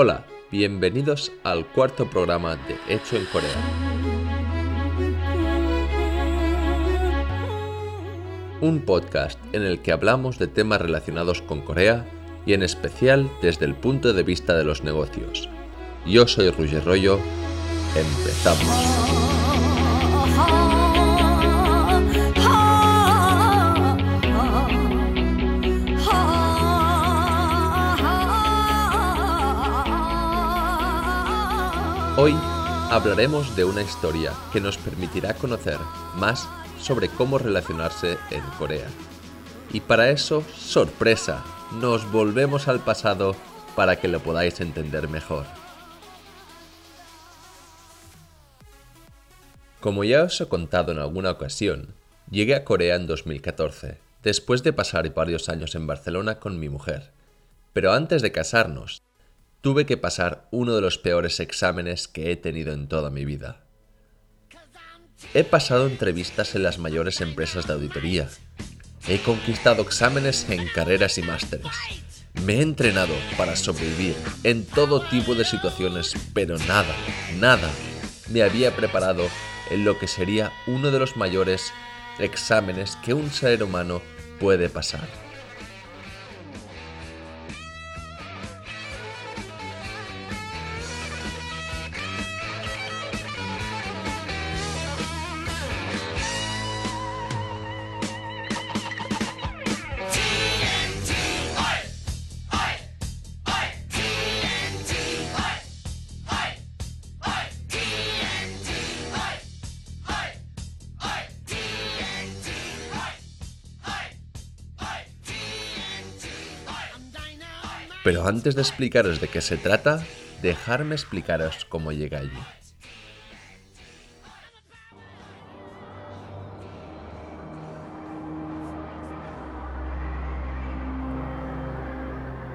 Hola, bienvenidos al cuarto programa de Hecho en Corea. Un podcast en el que hablamos de temas relacionados con Corea y en especial desde el punto de vista de los negocios. Yo soy Roger Rollo. Empezamos. Hoy hablaremos de una historia que nos permitirá conocer más sobre cómo relacionarse en Corea. Y para eso, sorpresa, nos volvemos al pasado para que lo podáis entender mejor. Como ya os he contado en alguna ocasión, llegué a Corea en 2014, después de pasar varios años en Barcelona con mi mujer. Pero antes de casarnos, tuve que pasar uno de los peores exámenes que he tenido en toda mi vida. He pasado entrevistas en las mayores empresas de auditoría. He conquistado exámenes en carreras y másteres. Me he entrenado para sobrevivir en todo tipo de situaciones, pero nada, nada me había preparado en lo que sería uno de los mayores exámenes que un ser humano puede pasar. Pero antes de explicaros de qué se trata, dejarme explicaros cómo llegué allí.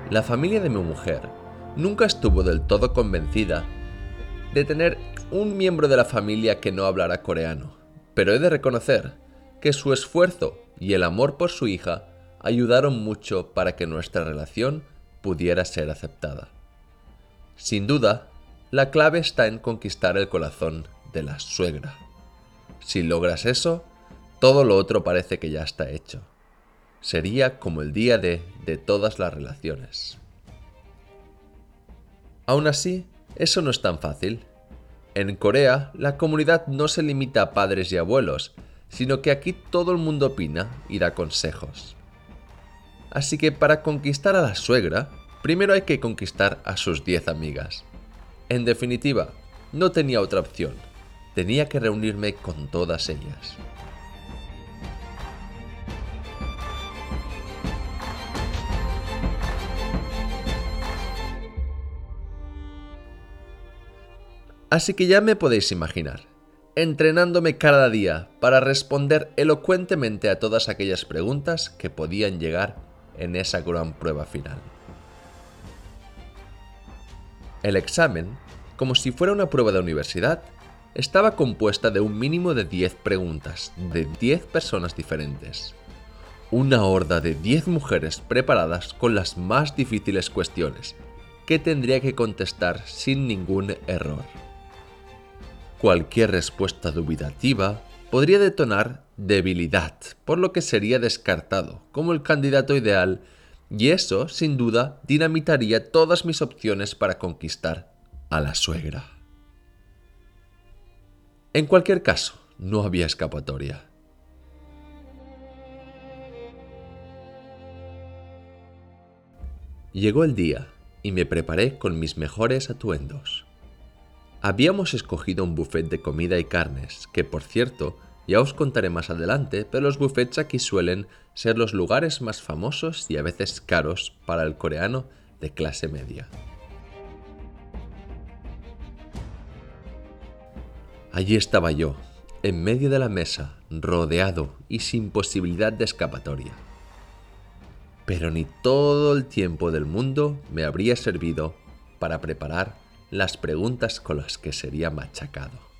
La familia de mi mujer nunca estuvo del todo convencida de tener un miembro de la familia que no hablara coreano, pero he de reconocer que su esfuerzo y el amor por su hija ayudaron mucho para que nuestra relación pudiera ser aceptada. Sin duda, la clave está en conquistar el corazón de la suegra. Si logras eso, todo lo otro parece que ya está hecho. Sería como el día de de todas las relaciones. Aún así, eso no es tan fácil. En Corea, la comunidad no se limita a padres y abuelos, sino que aquí todo el mundo opina y da consejos. Así que para conquistar a la suegra, primero hay que conquistar a sus 10 amigas. En definitiva, no tenía otra opción. Tenía que reunirme con todas ellas. Así que ya me podéis imaginar, entrenándome cada día para responder elocuentemente a todas aquellas preguntas que podían llegar en esa gran prueba final. El examen, como si fuera una prueba de universidad, estaba compuesta de un mínimo de 10 preguntas de 10 personas diferentes. Una horda de 10 mujeres preparadas con las más difíciles cuestiones, que tendría que contestar sin ningún error. Cualquier respuesta dubitativa podría detonar debilidad, por lo que sería descartado como el candidato ideal y eso, sin duda, dinamitaría todas mis opciones para conquistar a la suegra. En cualquier caso, no había escapatoria. Llegó el día y me preparé con mis mejores atuendos. Habíamos escogido un buffet de comida y carnes, que por cierto ya os contaré más adelante, pero los buffets aquí suelen ser los lugares más famosos y a veces caros para el coreano de clase media. Allí estaba yo, en medio de la mesa, rodeado y sin posibilidad de escapatoria. Pero ni todo el tiempo del mundo me habría servido para preparar las preguntas con las que sería machacado.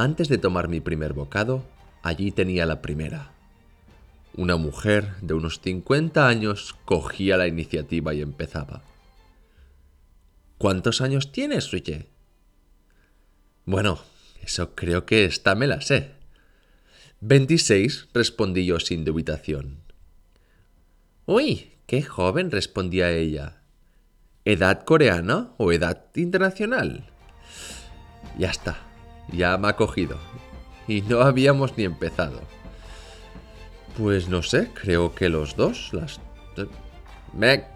Antes de tomar mi primer bocado, allí tenía la primera. Una mujer de unos 50 años cogía la iniciativa y empezaba. ¿Cuántos años tienes, Ruye? Bueno, eso creo que esta me la sé. 26, respondí yo sin dubitación. Uy, qué joven, respondía ella. ¿Edad coreana o edad internacional? Ya está, ya me ha cogido. Y no habíamos ni empezado. Pues no sé, creo que los dos, las... Mec.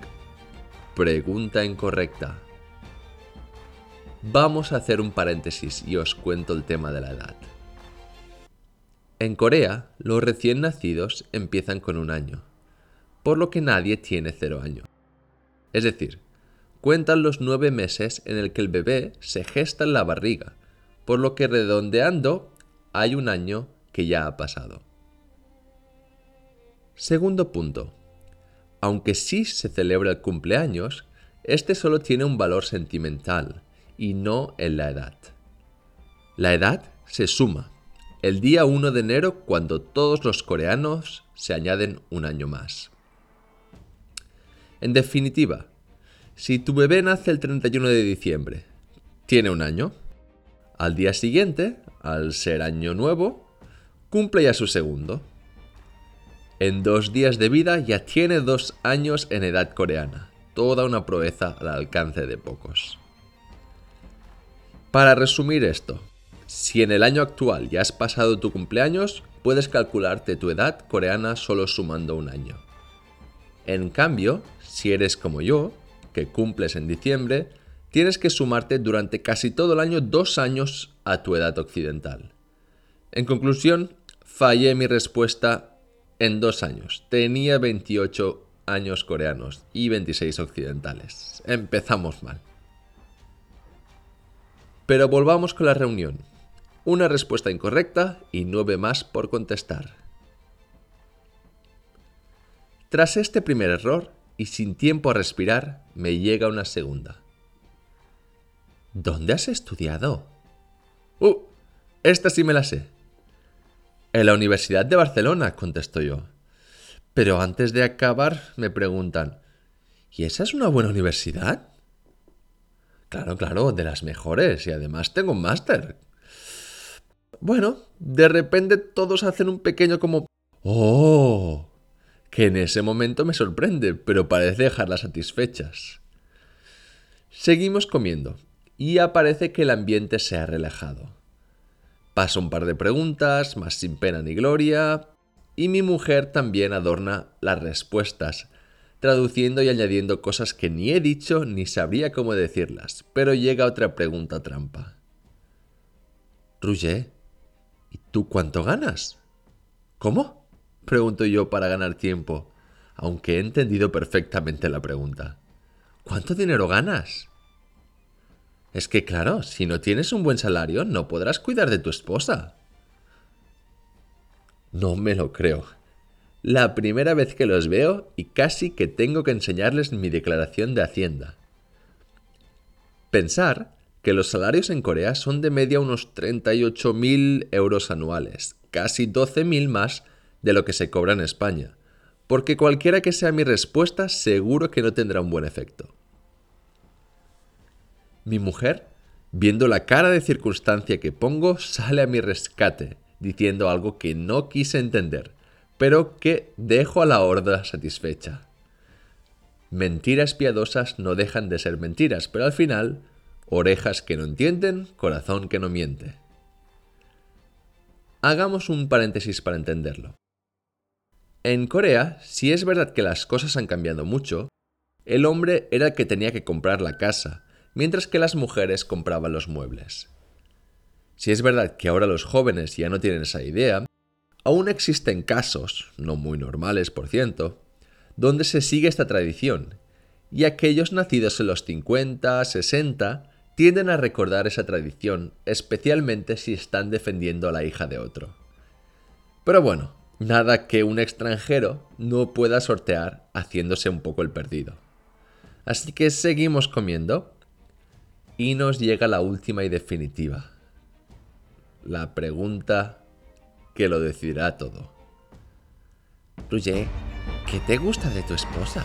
Pregunta incorrecta. Vamos a hacer un paréntesis y os cuento el tema de la edad. En Corea, los recién nacidos empiezan con un año, por lo que nadie tiene cero año. Es decir, cuentan los nueve meses en el que el bebé se gesta en la barriga, por lo que redondeando hay un año que ya ha pasado. Segundo punto. Aunque sí se celebra el cumpleaños, este solo tiene un valor sentimental, y no en la edad. La edad se suma el día 1 de enero cuando todos los coreanos se añaden un año más. En definitiva, si tu bebé nace el 31 de diciembre, tiene un año. Al día siguiente, al ser año nuevo, cumple ya su segundo. En dos días de vida ya tiene dos años en edad coreana, toda una proeza al alcance de pocos. Para resumir esto, si en el año actual ya has pasado tu cumpleaños, puedes calcularte tu edad coreana solo sumando un año. En cambio, si eres como yo, que cumples en diciembre, tienes que sumarte durante casi todo el año dos años a tu edad occidental. En conclusión, fallé mi respuesta en dos años. Tenía 28 años coreanos y 26 occidentales. Empezamos mal. Pero volvamos con la reunión. Una respuesta incorrecta y nueve más por contestar. Tras este primer error, y sin tiempo a respirar, me llega una segunda. ¿Dónde has estudiado? ¡Uh! Esta sí me la sé. En la Universidad de Barcelona, contesto yo. Pero antes de acabar me preguntan, ¿y esa es una buena universidad? Claro, claro, de las mejores y además tengo un máster. Bueno, de repente todos hacen un pequeño como... ¡Oh! Que en ese momento me sorprende, pero parece dejarlas satisfechas. Seguimos comiendo y aparece que el ambiente se ha relajado. Paso un par de preguntas, más sin pena ni gloria, y mi mujer también adorna las respuestas, traduciendo y añadiendo cosas que ni he dicho ni sabría cómo decirlas, pero llega otra pregunta trampa. Rouget, ¿y tú cuánto ganas? ¿Cómo? Pregunto yo para ganar tiempo, aunque he entendido perfectamente la pregunta. ¿Cuánto dinero ganas? Es que claro, si no tienes un buen salario, no podrás cuidar de tu esposa. No me lo creo la primera vez que los veo y casi que tengo que enseñarles mi declaración de Hacienda. Pensar que los salarios en Corea son de media unos 38.000 euros anuales, casi 12.000 más de lo que se cobra en España, porque cualquiera que sea mi respuesta seguro que no tendrá un buen efecto. Mi mujer, viendo la cara de circunstancia que pongo, sale a mi rescate, diciendo algo que no quise entender, pero que dejo a la horda satisfecha. Mentiras piadosas no dejan de ser mentiras, pero al final, orejas que no entienden, corazón que no miente. Hagamos un paréntesis para entenderlo. En Corea, si es verdad que las cosas han cambiado mucho, el hombre era el que tenía que comprar la casa, mientras que las mujeres compraban los muebles. Si es verdad que ahora los jóvenes ya no tienen esa idea, Aún existen casos, no muy normales por cierto, donde se sigue esta tradición, y aquellos nacidos en los 50, 60 tienden a recordar esa tradición, especialmente si están defendiendo a la hija de otro. Pero bueno, nada que un extranjero no pueda sortear haciéndose un poco el perdido. Así que seguimos comiendo y nos llega la última y definitiva. La pregunta que lo decidirá todo. Ruye, ¿qué te gusta de tu esposa?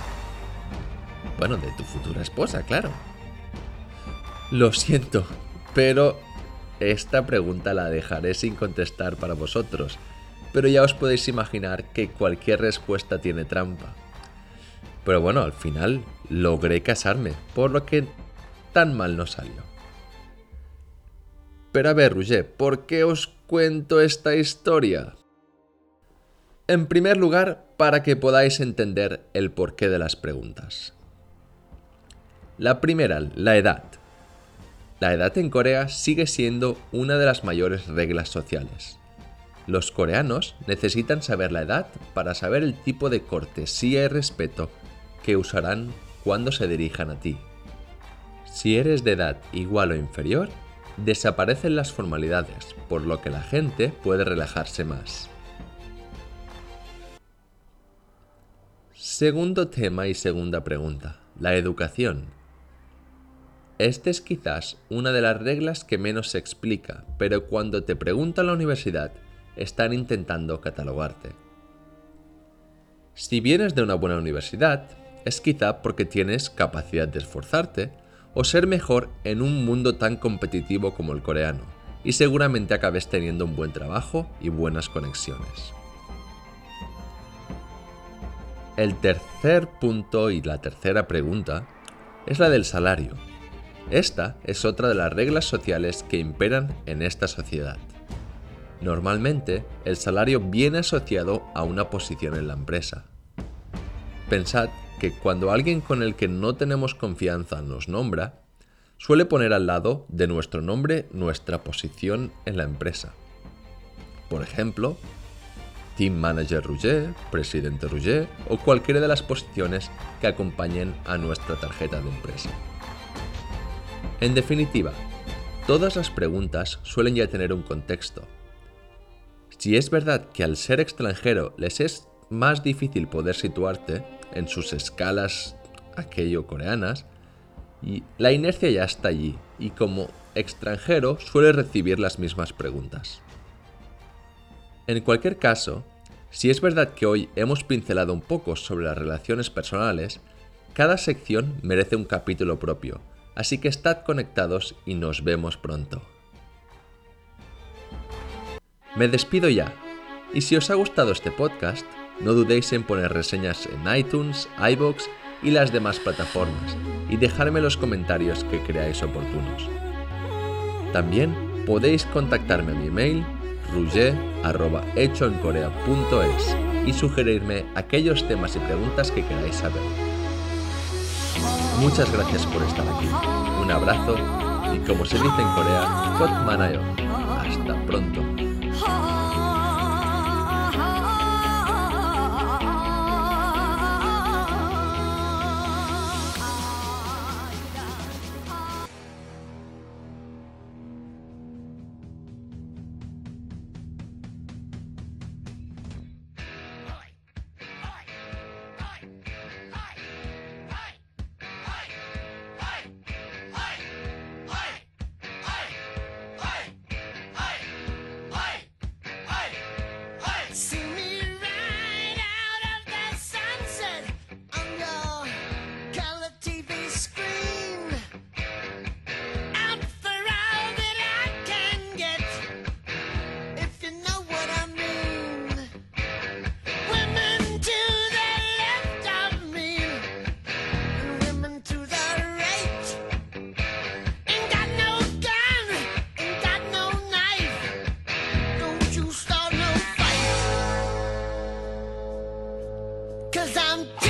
Bueno, de tu futura esposa, claro. Lo siento, pero esta pregunta la dejaré sin contestar para vosotros, pero ya os podéis imaginar que cualquier respuesta tiene trampa. Pero bueno, al final logré casarme, por lo que tan mal no salió. Pero a ver, Roger, ¿por qué os cuento esta historia? En primer lugar, para que podáis entender el porqué de las preguntas. La primera, la edad. La edad en Corea sigue siendo una de las mayores reglas sociales. Los coreanos necesitan saber la edad para saber el tipo de cortesía y respeto que usarán cuando se dirijan a ti. Si eres de edad igual o inferior, desaparecen las formalidades, por lo que la gente puede relajarse más. Segundo tema y segunda pregunta, la educación. Este es quizás una de las reglas que menos se explica, pero cuando te preguntan la universidad, están intentando catalogarte. Si vienes de una buena universidad, es quizá porque tienes capacidad de esforzarte o ser mejor en un mundo tan competitivo como el coreano, y seguramente acabes teniendo un buen trabajo y buenas conexiones. El tercer punto y la tercera pregunta es la del salario. Esta es otra de las reglas sociales que imperan en esta sociedad. Normalmente, el salario viene asociado a una posición en la empresa. Pensad que cuando alguien con el que no tenemos confianza nos nombra, suele poner al lado de nuestro nombre nuestra posición en la empresa. Por ejemplo, Team Manager Rouget, Presidente Rouget o cualquiera de las posiciones que acompañen a nuestra tarjeta de empresa. En definitiva, todas las preguntas suelen ya tener un contexto. Si es verdad que al ser extranjero les es más difícil poder situarte en sus escalas aquello coreanas, y la inercia ya está allí, y como extranjero suele recibir las mismas preguntas. En cualquier caso, si es verdad que hoy hemos pincelado un poco sobre las relaciones personales, cada sección merece un capítulo propio, Así que estad conectados y nos vemos pronto. Me despido ya, y si os ha gustado este podcast, no dudéis en poner reseñas en iTunes, iBox y las demás plataformas, y dejarme los comentarios que creáis oportunos. También podéis contactarme a mi email ruger.hechoencorea.es y sugerirme aquellos temas y preguntas que queráis saber. Muchas gracias por estar aquí. Un abrazo y como se dice en Corea. Hasta pronto. Cause I'm